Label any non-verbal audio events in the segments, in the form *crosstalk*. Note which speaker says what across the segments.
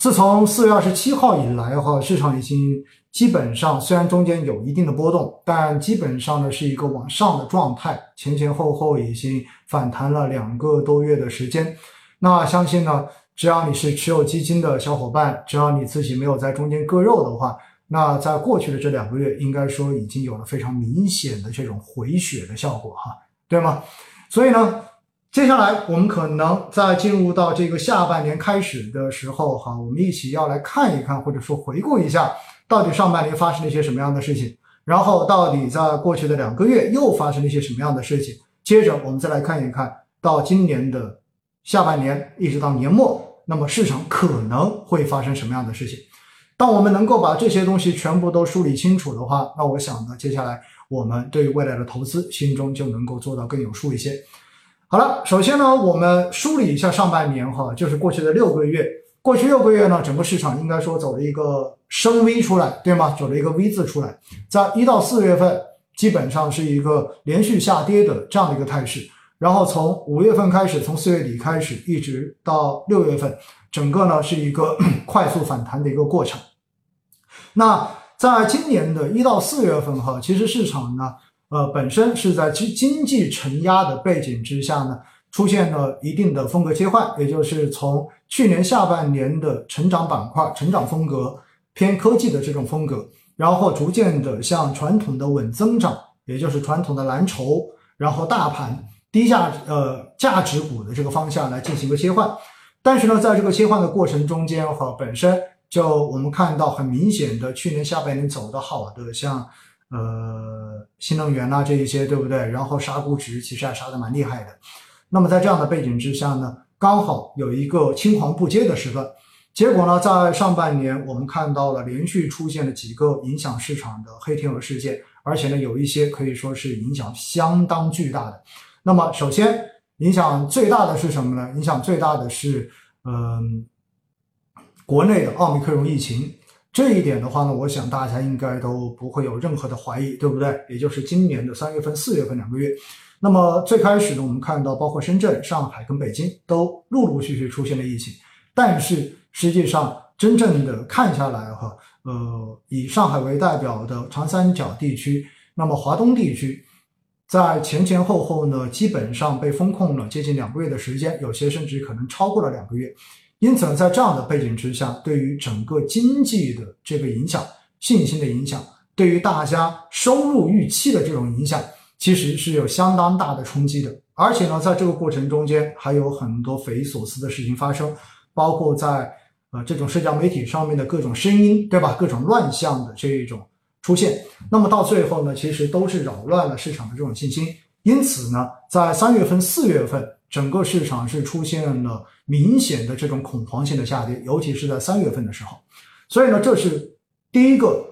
Speaker 1: 自从四月二十七号以来哈，市场已经基本上虽然中间有一定的波动，但基本上呢是一个往上的状态，前前后后已经反弹了两个多月的时间。那相信呢，只要你是持有基金的小伙伴，只要你自己没有在中间割肉的话，那在过去的这两个月，应该说已经有了非常明显的这种回血的效果哈，对吗？所以呢。接下来，我们可能在进入到这个下半年开始的时候，哈，我们一起要来看一看，或者说回顾一下，到底上半年发生了一些什么样的事情，然后到底在过去的两个月又发生了一些什么样的事情。接着，我们再来看一看到今年的下半年一直到年末，那么市场可能会发生什么样的事情。当我们能够把这些东西全部都梳理清楚的话，那我想呢，接下来我们对于未来的投资心中就能够做到更有数一些。好了，首先呢，我们梳理一下上半年哈，就是过去的六个月。过去六个月呢，整个市场应该说走了一个升 V 出来，对吗？走了一个 V 字出来，在一到四月份基本上是一个连续下跌的这样的一个态势。然后从五月份开始，从四月底开始，一直到六月份，整个呢是一个 *coughs* 快速反弹的一个过程。那在今年的一到四月份哈，其实市场呢。呃，本身是在经经济承压的背景之下呢，出现了一定的风格切换，也就是从去年下半年的成长板块、成长风格偏科技的这种风格，然后逐渐的向传统的稳增长，也就是传统的蓝筹，然后大盘低价呃价值股的这个方向来进行一个切换。但是呢，在这个切换的过程中间哈，本身就我们看到很明显的，去年下半年走的好的像。呃，新能源呐，这一些对不对？然后杀估值其实还杀的蛮厉害的。那么在这样的背景之下呢，刚好有一个青黄不接的时段。结果呢，在上半年我们看到了连续出现了几个影响市场的黑天鹅事件，而且呢，有一些可以说是影响相当巨大的。那么首先影响最大的是什么呢？影响最大的是嗯，国内的奥密克戎疫情。这一点的话呢，我想大家应该都不会有任何的怀疑，对不对？也就是今年的三月份、四月份两个月，那么最开始呢，我们看到包括深圳、上海跟北京都陆陆续续出现了疫情，但是实际上真正的看下来哈，呃，以上海为代表的长三角地区，那么华东地区，在前前后后呢，基本上被封控了接近两个月的时间，有些甚至可能超过了两个月。因此呢，在这样的背景之下，对于整个经济的这个影响、信心的影响，对于大家收入预期的这种影响，其实是有相当大的冲击的。而且呢，在这个过程中间，还有很多匪夷所思的事情发生，包括在呃这种社交媒体上面的各种声音，对吧？各种乱象的这一种出现，那么到最后呢，其实都是扰乱了市场的这种信心。因此呢，在三月份、四月份。整个市场是出现了明显的这种恐慌性的下跌，尤其是在三月份的时候。所以呢，这是第一个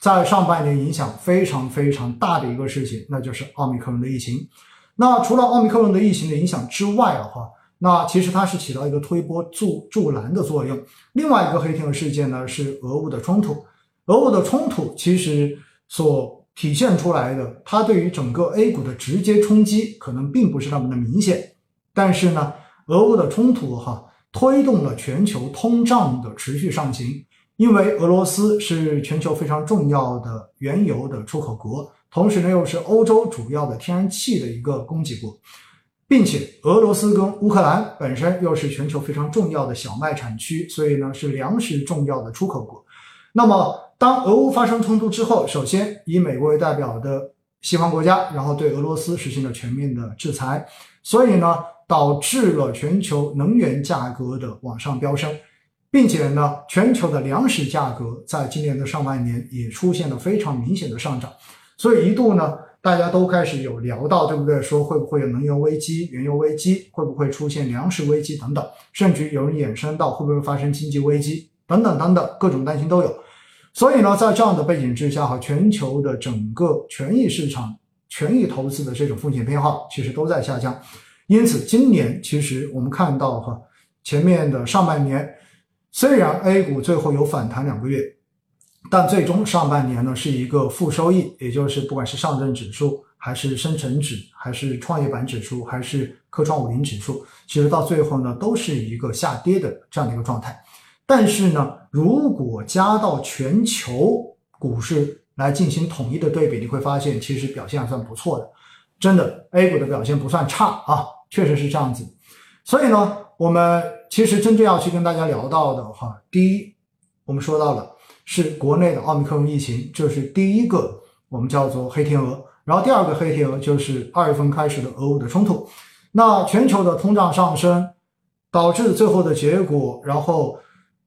Speaker 1: 在上半年影响非常非常大的一个事情，那就是奥密克戎的疫情。那除了奥密克戎的疫情的影响之外的话，那其实它是起到一个推波助助澜的作用。另外一个黑天鹅事件呢是俄乌的冲突，俄乌的冲突其实所体现出来的，它对于整个 A 股的直接冲击可能并不是那么的明显。但是呢，俄乌的冲突哈推动了全球通胀的持续上行，因为俄罗斯是全球非常重要的原油的出口国，同时呢又是欧洲主要的天然气的一个供给国，并且俄罗斯跟乌克兰本身又是全球非常重要的小麦产区，所以呢是粮食重要的出口国。那么当俄乌发生冲突之后，首先以美国为代表的西方国家，然后对俄罗斯实行了全面的制裁，所以呢。导致了全球能源价格的往上飙升，并且呢，全球的粮食价格在今年的上半年也出现了非常明显的上涨，所以一度呢，大家都开始有聊到，对不对？说会不会有能源危机、原油危机，会不会出现粮食危机等等，甚至有人衍生到会不会发生经济危机等等等等，各种担心都有。所以呢，在这样的背景之下，哈，全球的整个权益市场、权益投资的这种风险偏好其实都在下降。因此，今年其实我们看到哈，前面的上半年虽然 A 股最后有反弹两个月，但最终上半年呢是一个负收益，也就是不管是上证指数，还是深成指，还是创业板指数，还是科创五零指数，其实到最后呢都是一个下跌的这样的一个状态。但是呢，如果加到全球股市来进行统一的对比，你会发现其实表现还算不错的，真的 A 股的表现不算差啊，确实是这样子。所以呢，我们其实真正要去跟大家聊到的话，第一，我们说到了是国内的奥密克戎疫情，这是第一个我们叫做黑天鹅。然后第二个黑天鹅就是二月份开始的俄乌的冲突，那全球的通胀上升导致最后的结果，然后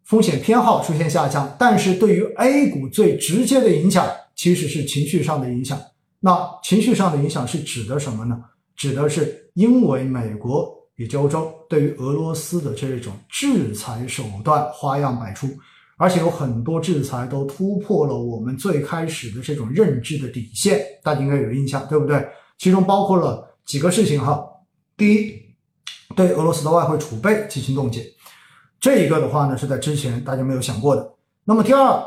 Speaker 1: 风险偏好出现下降。但是对于 A 股最直接的影响其实是情绪上的影响。那情绪上的影响是指的什么呢？指的是因为美国以及欧洲对于俄罗斯的这种制裁手段花样百出。而且有很多制裁都突破了我们最开始的这种认知的底线，大家应该有印象，对不对？其中包括了几个事情哈。第一，对俄罗斯的外汇储备进行冻结，这一个的话呢是在之前大家没有想过的。那么第二，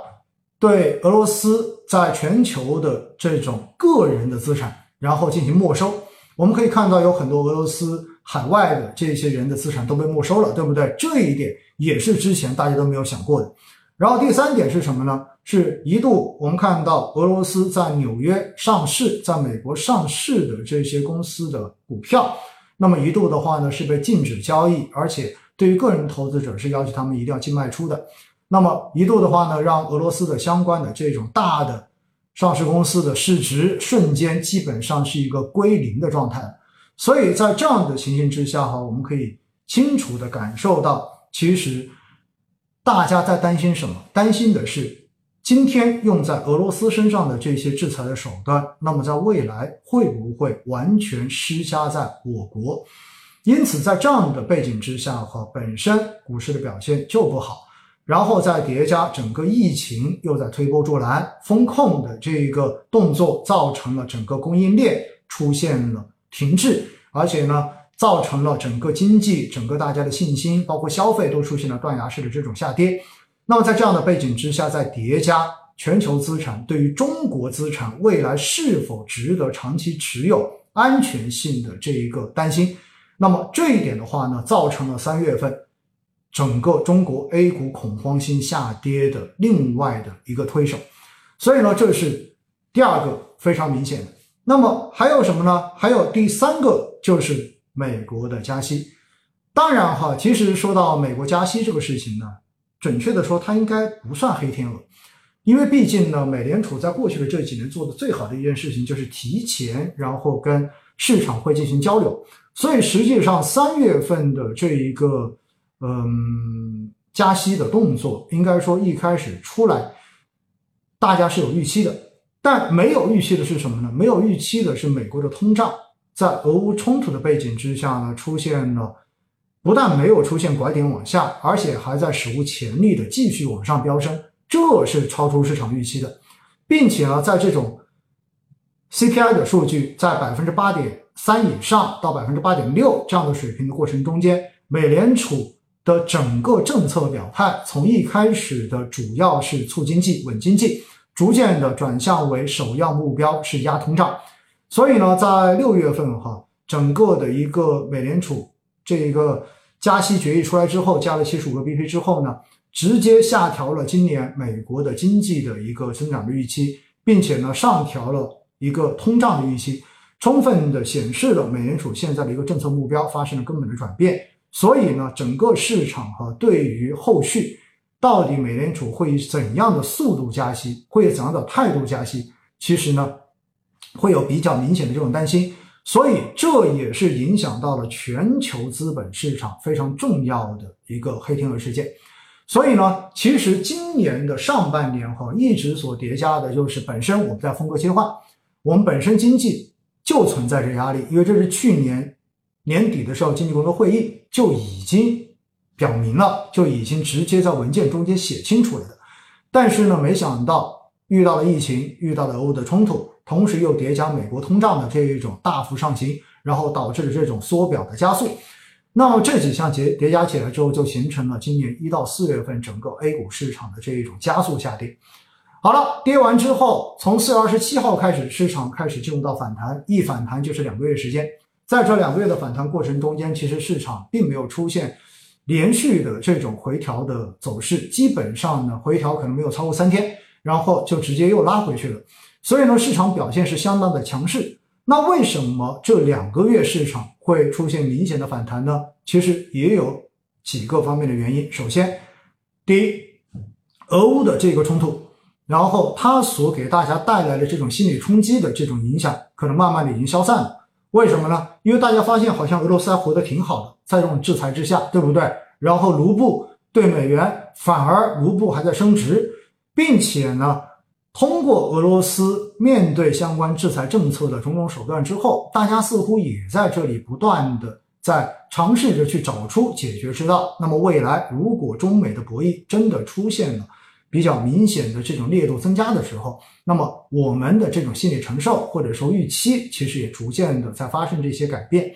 Speaker 1: 对俄罗斯在全球的这种个人的资产，然后进行没收。我们可以看到有很多俄罗斯海外的这些人的资产都被没收了，对不对？这一点也是之前大家都没有想过的。然后第三点是什么呢？是一度我们看到俄罗斯在纽约上市，在美国上市的这些公司的股票，那么一度的话呢是被禁止交易，而且对于个人投资者是要求他们一定要净卖出的。那么一度的话呢，让俄罗斯的相关的这种大的上市公司的市值瞬间基本上是一个归零的状态。所以在这样的情形之下哈，我们可以清楚的感受到，其实。大家在担心什么？担心的是今天用在俄罗斯身上的这些制裁的手段，那么在未来会不会完全施加在我国？因此，在这样的背景之下，哈，本身股市的表现就不好，然后再叠加整个疫情又在推波助澜，风控的这一个动作造成了整个供应链出现了停滞，而且呢。造成了整个经济、整个大家的信心，包括消费都出现了断崖式的这种下跌。那么在这样的背景之下，再叠加全球资产对于中国资产未来是否值得长期持有、安全性的这一个担心，那么这一点的话呢，造成了三月份整个中国 A 股恐慌性下跌的另外的一个推手。所以呢，这是第二个非常明显的。那么还有什么呢？还有第三个就是。美国的加息，当然哈，其实说到美国加息这个事情呢，准确的说，它应该不算黑天鹅，因为毕竟呢，美联储在过去的这几年做的最好的一件事情就是提前，然后跟市场会进行交流，所以实际上三月份的这一个嗯加息的动作，应该说一开始出来，大家是有预期的，但没有预期的是什么呢？没有预期的是美国的通胀。在俄乌冲突的背景之下呢，出现了不但没有出现拐点往下，而且还在史无前例的继续往上飙升，这是超出市场预期的，并且呢，在这种 CPI 的数据在百分之八点三以上到百分之八点六这样的水平的过程中间，美联储的整个政策表态从一开始的主要是促经济、稳经济，逐渐的转向为首要目标是压通胀。所以呢，在六月份哈，整个的一个美联储这一个加息决议出来之后，加了七十五个 BP 之后呢，直接下调了今年美国的经济的一个增长的预期，并且呢，上调了一个通胀的预期，充分的显示了美联储现在的一个政策目标发生了根本的转变。所以呢，整个市场哈，对于后续到底美联储会以怎样的速度加息，会以怎样的态度加息，其实呢。会有比较明显的这种担心，所以这也是影响到了全球资本市场非常重要的一个黑天鹅事件。所以呢，其实今年的上半年哈，一直所叠加的就是本身我们在风格切换，我们本身经济就存在着压力，因为这是去年年底的时候经济工作会议就已经表明了，就已经直接在文件中间写清楚了的。但是呢，没想到遇到了疫情，遇到了俄乌的冲突。同时又叠加美国通胀的这一种大幅上行，然后导致了这种缩表的加速。那么这几项叠叠加起来之后，就形成了今年一到四月份整个 A 股市场的这一种加速下跌。好了，跌完之后，从四月二十七号开始，市场开始进入到反弹，一反弹就是两个月时间。在这两个月的反弹过程中间，其实市场并没有出现连续的这种回调的走势，基本上呢回调可能没有超过三天，然后就直接又拉回去了。所以呢，市场表现是相当的强势。那为什么这两个月市场会出现明显的反弹呢？其实也有几个方面的原因。首先，第一，俄乌的这个冲突，然后它所给大家带来的这种心理冲击的这种影响，可能慢慢的已经消散了。为什么呢？因为大家发现好像俄罗斯还活得挺好的，在这种制裁之下，对不对？然后卢布对美元反而卢布还在升值，并且呢。通过俄罗斯面对相关制裁政策的种种手段之后，大家似乎也在这里不断的在尝试着去找出解决之道。那么未来如果中美的博弈真的出现了比较明显的这种烈度增加的时候，那么我们的这种心理承受或者说预期，其实也逐渐的在发生这些改变，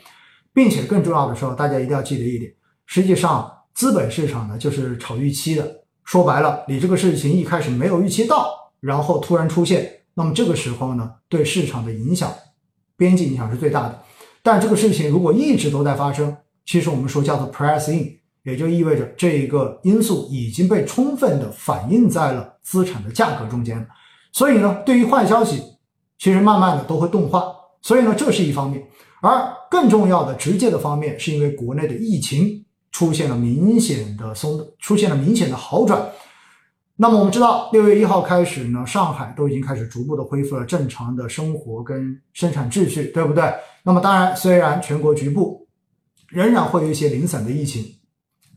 Speaker 1: 并且更重要的时候，大家一定要记得一点，实际上资本市场呢就是炒预期的，说白了，你这个事情一开始没有预期到。然后突然出现，那么这个时候呢，对市场的影响，边际影响是最大的。但这个事情如果一直都在发生，其实我们说叫做 price in，也就意味着这一个因素已经被充分的反映在了资产的价格中间。所以呢，对于坏消息，其实慢慢的都会钝化。所以呢，这是一方面。而更重要的、直接的方面，是因为国内的疫情出现了明显的松，出现了明显的好转。那么我们知道，六月一号开始呢，上海都已经开始逐步的恢复了正常的生活跟生产秩序，对不对？那么当然，虽然全国局部仍然会有一些零散的疫情、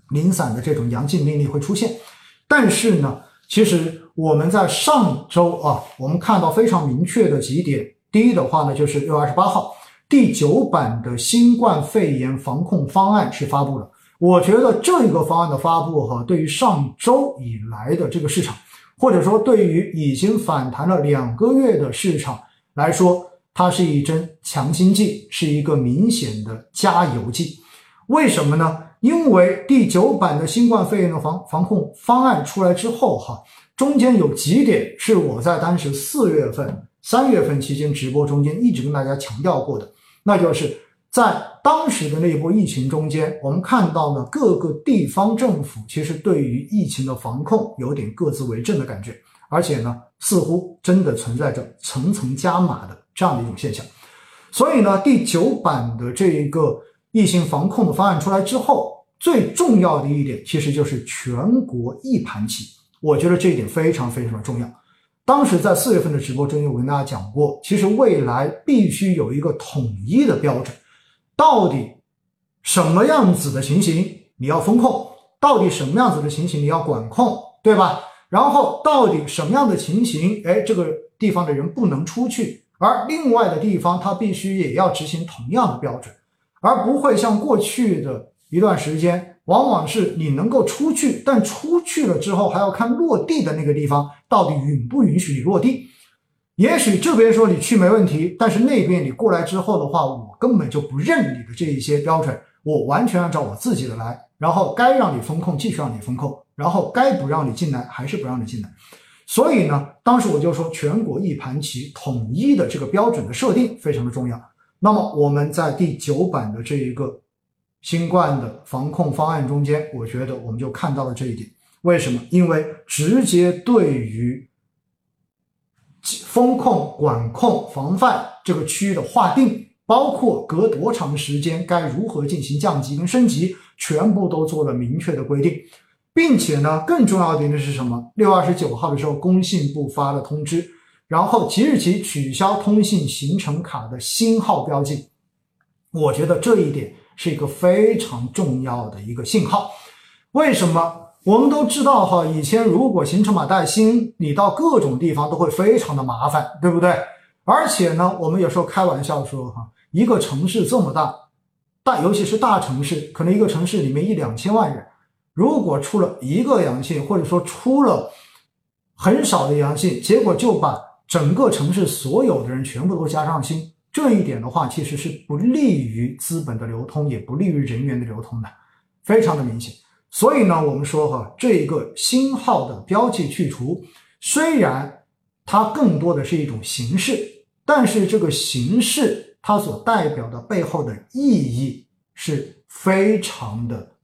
Speaker 1: 零散的这种阳性病例会出现，但是呢，其实我们在上周啊，我们看到非常明确的几点。第一的话呢，就是六月二十八号，第九版的新冠肺炎防控方案是发布了。我觉得这一个方案的发布哈，对于上周以来的这个市场，或者说对于已经反弹了两个月的市场来说，它是一针强心剂，是一个明显的加油剂。为什么呢？因为第九版的新冠肺炎的防防控方案出来之后哈，中间有几点是我在当时四月份、三月份期间直播中间一直跟大家强调过的，那就是。在当时的那一波疫情中间，我们看到呢，各个地方政府其实对于疫情的防控有点各自为政的感觉，而且呢，似乎真的存在着层层加码的这样的一种现象。所以呢，第九版的这一个疫情防控的方案出来之后，最重要的一点其实就是全国一盘棋。我觉得这一点非常非常的重要。当时在四月份的直播中间，我跟大家讲过，其实未来必须有一个统一的标准。到底什么样子的情形你要风控？到底什么样子的情形你要管控，对吧？然后到底什么样的情形，哎，这个地方的人不能出去，而另外的地方他必须也要执行同样的标准，而不会像过去的一段时间，往往是你能够出去，但出去了之后还要看落地的那个地方到底允不允许你落地。也许这边说你去没问题，但是那边你过来之后的话，我根本就不认你的这一些标准，我完全按照我自己的来，然后该让你风控继续让你风控，然后该不让你进来还是不让你进来。所以呢，当时我就说全国一盘棋，统一的这个标准的设定非常的重要。那么我们在第九版的这一个新冠的防控方案中间，我觉得我们就看到了这一点。为什么？因为直接对于。风控、管控、防范这个区域的划定，包括隔多长时间该如何进行降级跟升级，全部都做了明确的规定，并且呢，更重要的一点是什么？六月二十九号的时候，工信部发了通知，然后即日起取消通信行程卡的星号标记。我觉得这一点是一个非常重要的一个信号。为什么？我们都知道哈，以前如果行程码带星，你到各种地方都会非常的麻烦，对不对？而且呢，我们有时候开玩笑说哈，一个城市这么大，大尤其是大城市，可能一个城市里面一两千万人，如果出了一个阳性，或者说出了很少的阳性，结果就把整个城市所有的人全部都加上星，这一点的话，其实是不利于资本的流通，也不利于人员的流通的，非常的明显。所以呢，我们说哈，这一个星号的标记去除，虽然它更多的是一种形式，但是这个形式它所代表的背后的意义是非常的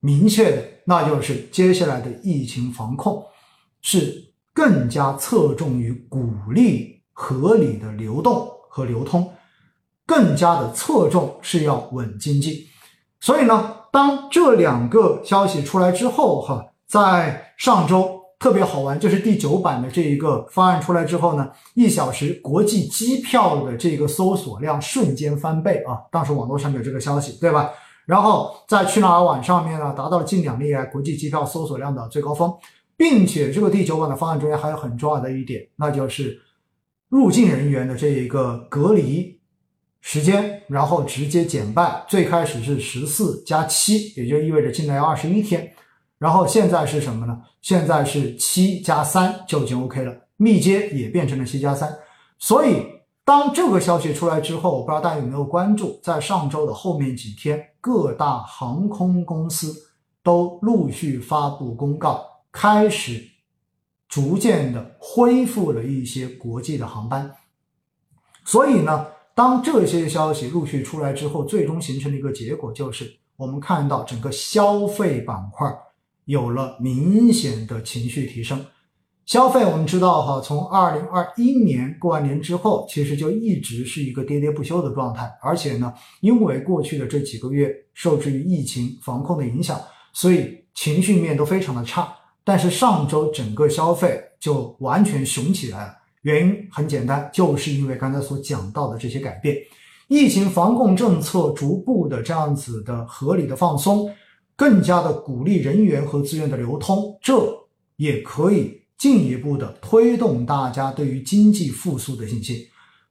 Speaker 1: 明确的，那就是接下来的疫情防控是更加侧重于鼓励合理的流动和流通，更加的侧重是要稳经济。所以呢，当这两个消息出来之后，哈，在上周。特别好玩，就是第九版的这一个方案出来之后呢，一小时国际机票的这个搜索量瞬间翻倍啊！当时网络上有这个消息，对吧？然后在去哪儿网上面呢，达到了近两年来国际机票搜索量的最高峰，并且这个第九版的方案中间还有很重要的一点，那就是入境人员的这一个隔离时间，然后直接减半，最开始是十四加七，也就意味着进来要二十一天。然后现在是什么呢？现在是七加三就已经 OK 了，密接也变成了七加三。所以当这个消息出来之后，我不知道大家有没有关注，在上周的后面几天，各大航空公司都陆续发布公告，开始逐渐的恢复了一些国际的航班。所以呢，当这些消息陆续出来之后，最终形成的一个结果就是，我们看到整个消费板块。有了明显的情绪提升，消费我们知道哈，从二零二一年过完年之后，其实就一直是一个喋喋不休的状态，而且呢，因为过去的这几个月受制于疫情防控的影响，所以情绪面都非常的差。但是上周整个消费就完全熊起来了，原因很简单，就是因为刚才所讲到的这些改变，疫情防控政策逐步的这样子的合理的放松。更加的鼓励人员和资源的流通，这也可以进一步的推动大家对于经济复苏的信心。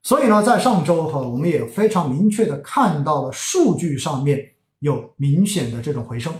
Speaker 1: 所以呢，在上周哈，我们也非常明确的看到了数据上面有明显的这种回升。